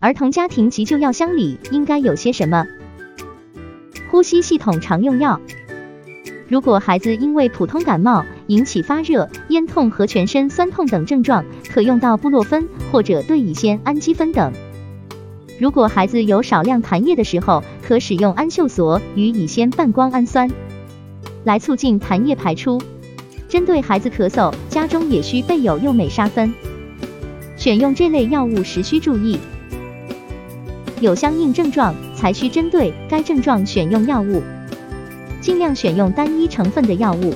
儿童家庭急救药箱里应该有些什么？呼吸系统常用药。如果孩子因为普通感冒引起发热、咽痛和全身酸痛等症状，可用到布洛芬或者对乙酰氨基酚等。如果孩子有少量痰液的时候，可使用氨溴索与乙酰半胱氨酸来促进痰液排出。针对孩子咳嗽，家中也需备有右美沙芬。选用这类药物时需注意，有相应症状才需针对该症状选用药物。尽量选用单一成分的药物，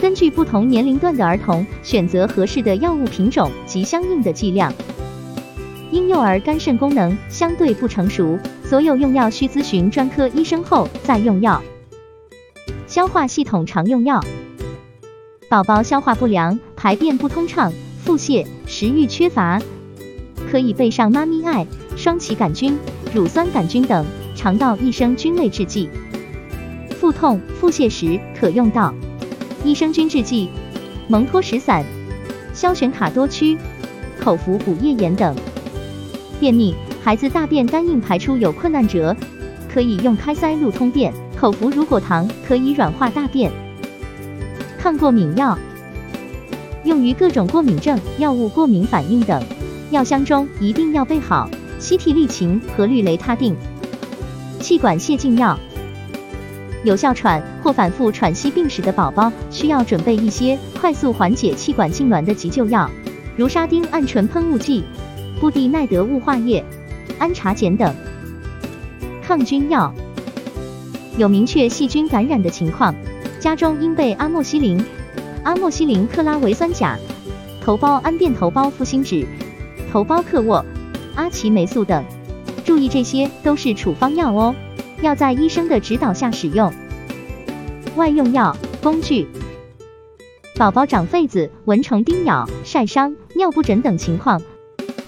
根据不同年龄段的儿童选择合适的药物品种及相应的剂量。婴幼儿肝肾功能相对不成熟，所有用药需咨询专科医生后再用药。消化系统常用药，宝宝消化不良、排便不通畅、腹泻、食欲缺乏，可以备上妈咪爱、双歧杆菌、乳酸杆菌等肠道益生菌类制剂。腹痛、腹泻时可用到益生菌制剂、蒙脱石散、消旋卡多曲、口服补液盐等。便秘，孩子大便干硬排出有困难者，可以用开塞露通便。口服乳果糖可以软化大便。抗过敏药，用于各种过敏症、药物过敏反应等。药箱中一定要备好西替利嗪和氯雷他定。气管泄禁药。有哮喘或反复喘息病史的宝宝，需要准备一些快速缓解气管痉挛的急救药，如沙丁胺醇喷雾剂、布地奈德雾化液、氨茶碱等。抗菌药，有明确细菌感染的情况，家中应备阿莫西林、阿莫西林克拉维酸钾、头孢氨苄头孢复辛酯、头孢克沃、阿奇霉素等。注意，这些都是处方药哦。要在医生的指导下使用。外用药工具：宝宝长痱子、蚊虫叮咬、晒伤、尿布疹等情况，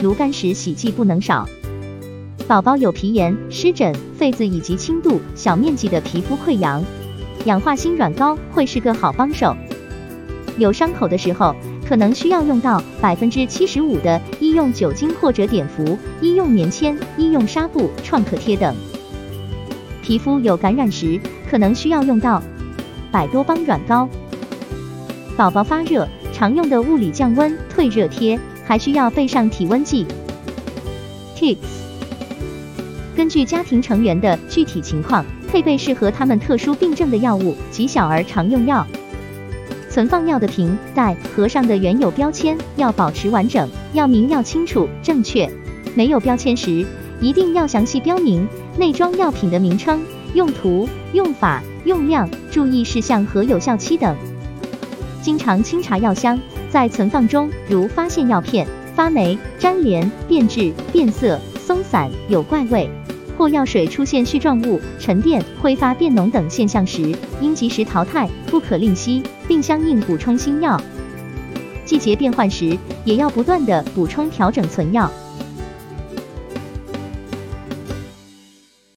炉甘石洗剂不能少。宝宝有皮炎、湿疹、痱子以及轻度、小面积的皮肤溃疡，氧化锌软膏会是个好帮手。有伤口的时候，可能需要用到百分之七十五的医用酒精或者碘伏、医用棉签、医用纱布、创可贴等。皮肤有感染时，可能需要用到百多邦软膏。宝宝发热，常用的物理降温退热贴，还需要备上体温计。Tips：根据家庭成员的具体情况，配备适合他们特殊病症的药物及小儿常用药。存放药的瓶袋盒上的原有标签要保持完整，药名要清楚正确。没有标签时，一定要详细标明。内装药品的名称、用途、用法、用量、注意事项和有效期等。经常清查药箱，在存放中，如发现药片发霉、粘连、变质、变色、松散、有怪味，或药水出现絮状物、沉淀、挥发变浓等现象时，应及时淘汰，不可吝惜，并相应补充新药。季节变换时，也要不断的补充调整存药。